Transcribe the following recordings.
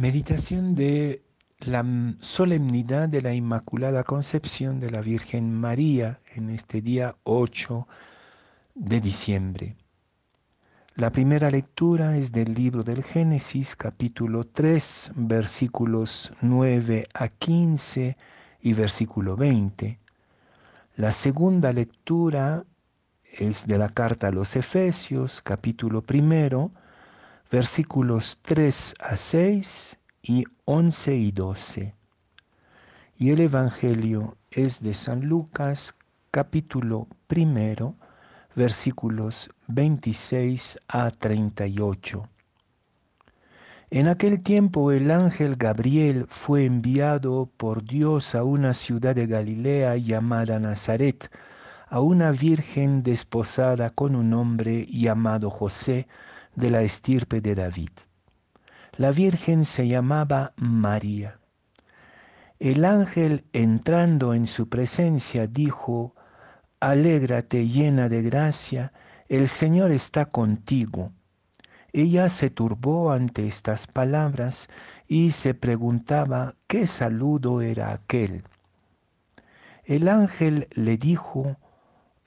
Meditación de la solemnidad de la Inmaculada Concepción de la Virgen María en este día 8 de diciembre. La primera lectura es del libro del Génesis, capítulo 3, versículos 9 a 15 y versículo 20. La segunda lectura es de la carta a los Efesios, capítulo primero, versículos 3 a 6 y 11 y 12. Y el Evangelio es de San Lucas capítulo primero, versículos 26 a 38. En aquel tiempo el ángel Gabriel fue enviado por Dios a una ciudad de Galilea llamada Nazaret, a una virgen desposada con un hombre llamado José, de la estirpe de David. La Virgen se llamaba María. El ángel entrando en su presencia dijo, Alégrate llena de gracia, el Señor está contigo. Ella se turbó ante estas palabras y se preguntaba qué saludo era aquel. El ángel le dijo,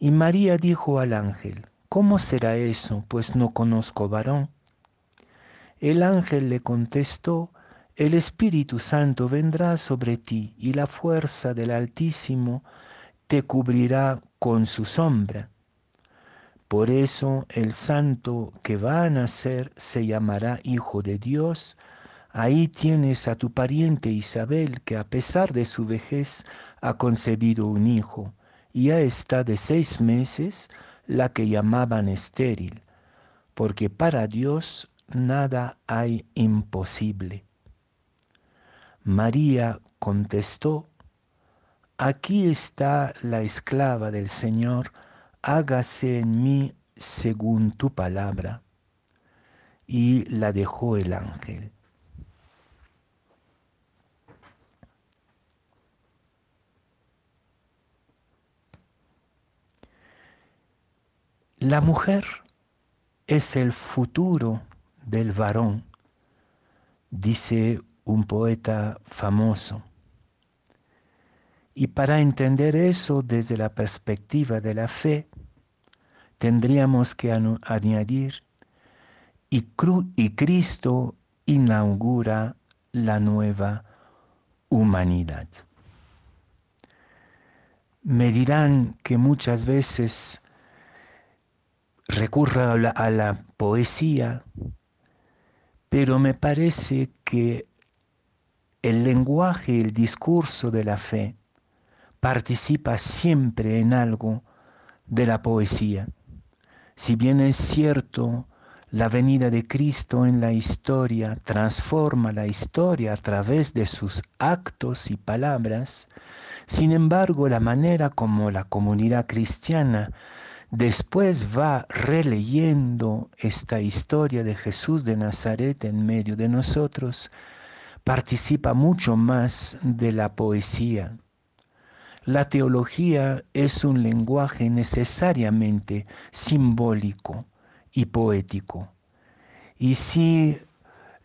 Y María dijo al ángel, ¿cómo será eso? Pues no conozco varón. El ángel le contestó, el Espíritu Santo vendrá sobre ti y la fuerza del Altísimo te cubrirá con su sombra. Por eso el santo que va a nacer se llamará Hijo de Dios. Ahí tienes a tu pariente Isabel, que a pesar de su vejez ha concebido un hijo ya está de seis meses la que llamaban estéril, porque para Dios nada hay imposible. María contestó, Aquí está la esclava del Señor, hágase en mí según tu palabra. Y la dejó el ángel. La mujer es el futuro del varón, dice un poeta famoso. Y para entender eso desde la perspectiva de la fe, tendríamos que añadir, y, Cristo inaugura la nueva humanidad. Me dirán que muchas veces recurra a la, poesía, pero me parece que el lenguaje, el discurso de la fe participa siempre en algo de la poesía. Si bien es cierto, la venida de Cristo en la historia transforma la historia a través de sus actos y palabras, sin embargo la manera como la comunidad cristiana Después va releyendo esta historia de Jesús de Nazaret en medio de nosotros, participa mucho más de la poesía. La teología es un lenguaje necesariamente simbólico y poético. Y si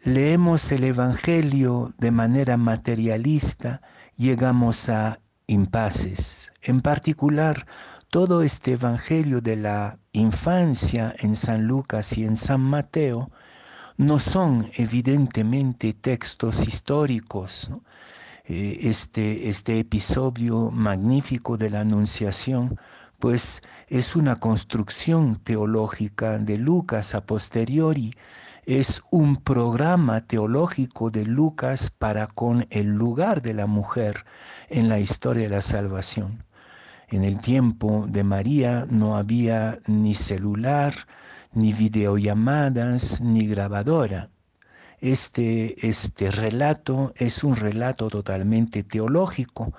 leemos el Evangelio de manera materialista, llegamos a impases. En particular, todo este Evangelio de la infancia en San Lucas y en San Mateo no son evidentemente textos históricos. Eh, este, este episodio magnífico de la Anunciación, pues es una construcción teológica de Lucas a posteriori, es un programa teológico de Lucas para con el lugar de la mujer en la historia de la salvación. En el tiempo de María no había ni celular, ni videollamadas, ni grabadora. Este, este relato es un relato totalmente teológico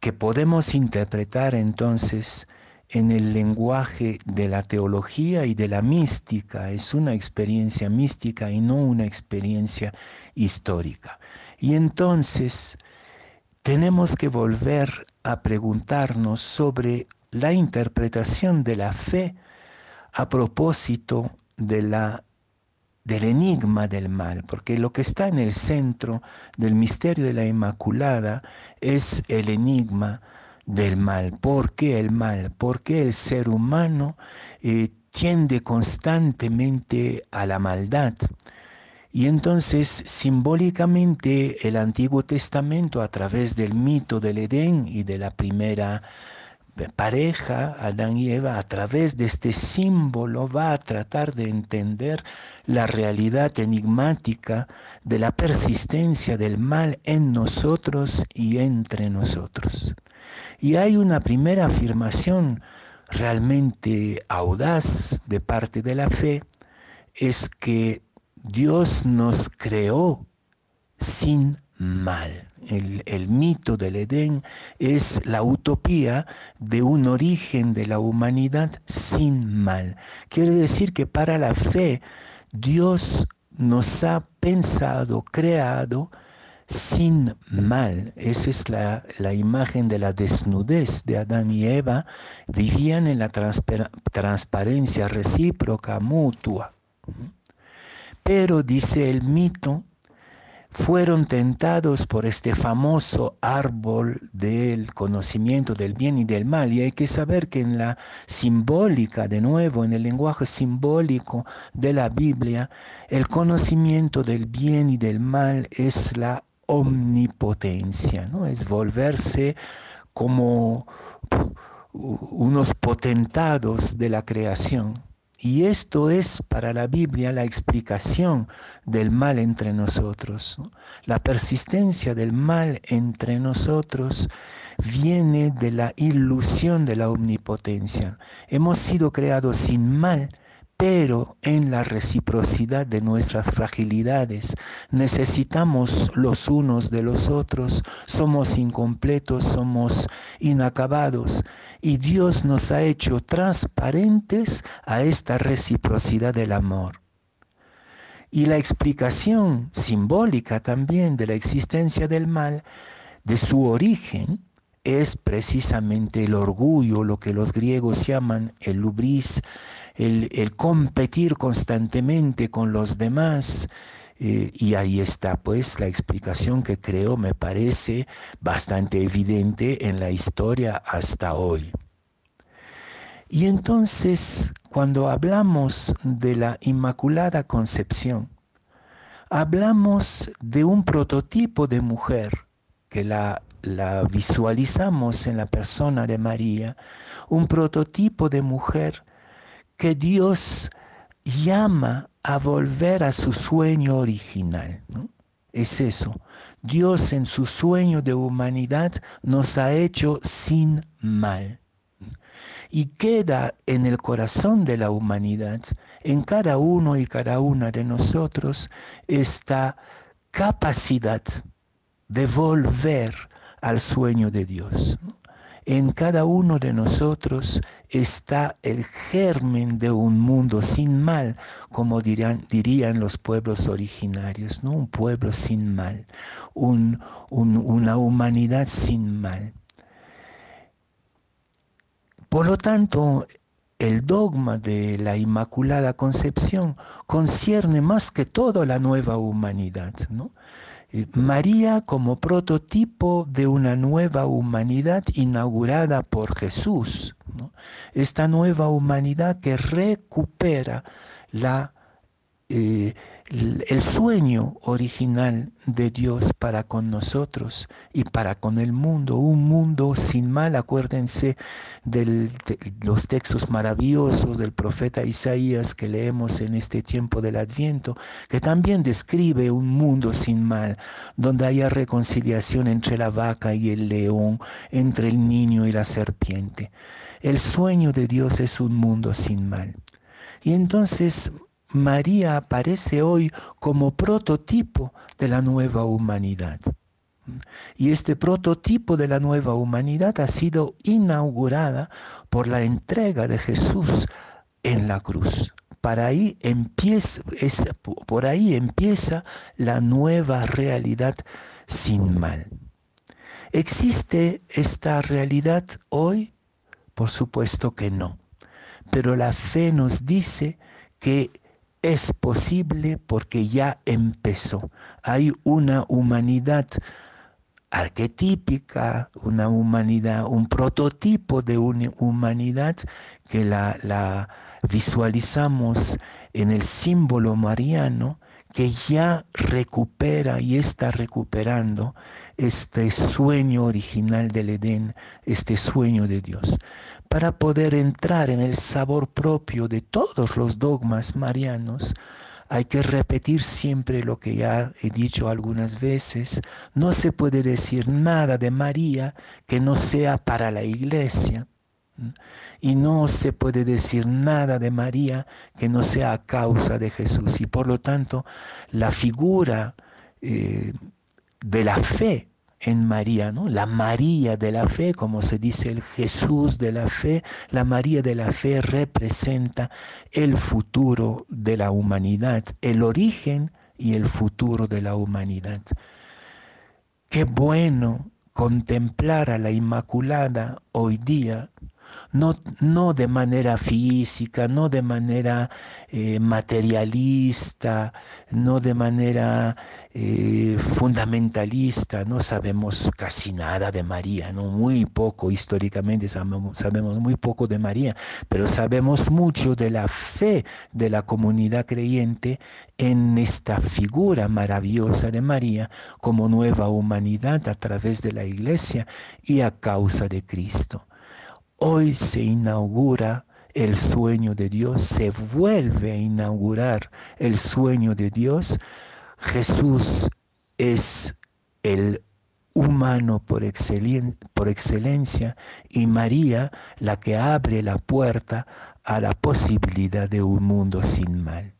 que podemos interpretar entonces en el lenguaje de la teología y de la mística. Es una experiencia mística y no una experiencia histórica. Y entonces tenemos que volver a preguntarnos sobre la interpretación de la fe a propósito de la, del enigma del mal, porque lo que está en el centro del misterio de la Inmaculada es el enigma del mal. ¿Por qué el mal? ¿Por qué el ser humano eh, tiende constantemente a la maldad? Y entonces simbólicamente el Antiguo Testamento a través del mito del Edén y de la primera pareja, Adán y Eva, a través de este símbolo va a tratar de entender la realidad enigmática de la persistencia del mal en nosotros y entre nosotros. Y hay una primera afirmación realmente audaz de parte de la fe, es que Dios nos creó sin mal. El, mito del Edén es la utopía de un origen de la humanidad sin mal. Quiere decir que para la fe Dios nos ha pensado, creado sin mal. Esa es la, la, imagen de la desnudez de Adán y Eva. Vivían en la transparencia recíproca, mutua. Pero, dice el mito, fueron tentados por este famoso árbol del conocimiento del bien y del mal. Y hay que saber que en la simbólica, de nuevo, en el lenguaje simbólico de la Biblia, el conocimiento del bien y del mal es la omnipotencia, ¿no? Es volverse como unos potentados de la creación. Y esto es para la Biblia la explicación del mal entre nosotros. La persistencia del mal entre nosotros viene de la ilusión de la omnipotencia. Hemos sido creados sin mal, pero en la reciprocidad de nuestras fragilidades necesitamos los unos de los otros, somos incompletos, somos inacabados y Dios nos ha hecho transparentes a esta reciprocidad del amor. Y la explicación simbólica también de la existencia del mal, de su origen, es precisamente el orgullo, lo que los griegos llaman el lubris, el, competir constantemente con los demás. Eh, y ahí está pues la explicación que creo me parece bastante evidente en la historia hasta hoy. Y entonces cuando hablamos de la Inmaculada Concepción, hablamos de un prototipo de mujer que la, la visualizamos en la persona de María, un prototipo de mujer que Dios llama a volver a su sueño original. Es eso. Dios en su sueño de humanidad nos ha hecho sin mal. Y queda en el corazón de la humanidad, en cada uno y cada una de nosotros, esta capacidad de volver al sueño de Dios. En cada uno de nosotros está el germen de un mundo sin mal, como dirían, los pueblos originarios, ¿no? un pueblo sin mal, una humanidad sin mal. Por lo tanto, el dogma de la Inmaculada Concepción concierne más que todo la nueva humanidad. ¿no? María como prototipo de una nueva humanidad inaugurada por Jesús. Esta nueva humanidad que recupera la eh, el sueño original de Dios para con nosotros y para con el mundo, un mundo sin mal. Acuérdense de los textos maravillosos del profeta Isaías que leemos en este tiempo del Adviento, que también describe un mundo sin mal, donde haya reconciliación entre la vaca y el león, entre el niño y la serpiente. El sueño de Dios es un mundo sin mal. Y entonces María aparece hoy como prototipo de la nueva humanidad. Y este prototipo de la nueva humanidad ha sido inaugurada por la entrega de Jesús en la cruz. Para empieza, por ahí empieza la nueva realidad sin mal. ¿Existe esta realidad hoy? Por supuesto que no. Pero la fe nos dice que es posible porque ya empezó. Hay una humanidad arquetípica, una humanidad, un prototipo de una humanidad que la, la visualizamos en el símbolo mariano que ya recupera y está recuperando este sueño original del Edén, este sueño de Dios, para poder entrar en el sabor propio de todos los dogmas marianos, hay que repetir siempre lo que ya he dicho algunas veces. No se puede decir nada de María que no sea para la iglesia. Y no se puede decir nada de María que no sea a causa de Jesús. Y por lo tanto, la figura eh, de la fe en María, ¿no? La María de la fe, como se dice el Jesús de la fe, la María de la fe representa el futuro de la humanidad, el origen y el futuro de la humanidad. Qué bueno contemplar a la Inmaculada hoy día no, de manera física, no de manera eh, materialista, no de manera eh, fundamentalista, no sabemos casi nada de María, ¿no? muy poco históricamente sabemos, sabemos muy poco de María, pero sabemos mucho de la fe de la comunidad creyente en esta figura maravillosa de María como nueva humanidad a través de la iglesia y a causa de Cristo. Hoy se inaugura el sueño de Dios, se vuelve a inaugurar el sueño de Dios. Jesús es el humano por, excelencia y María la que abre la puerta a la posibilidad de un mundo sin mal.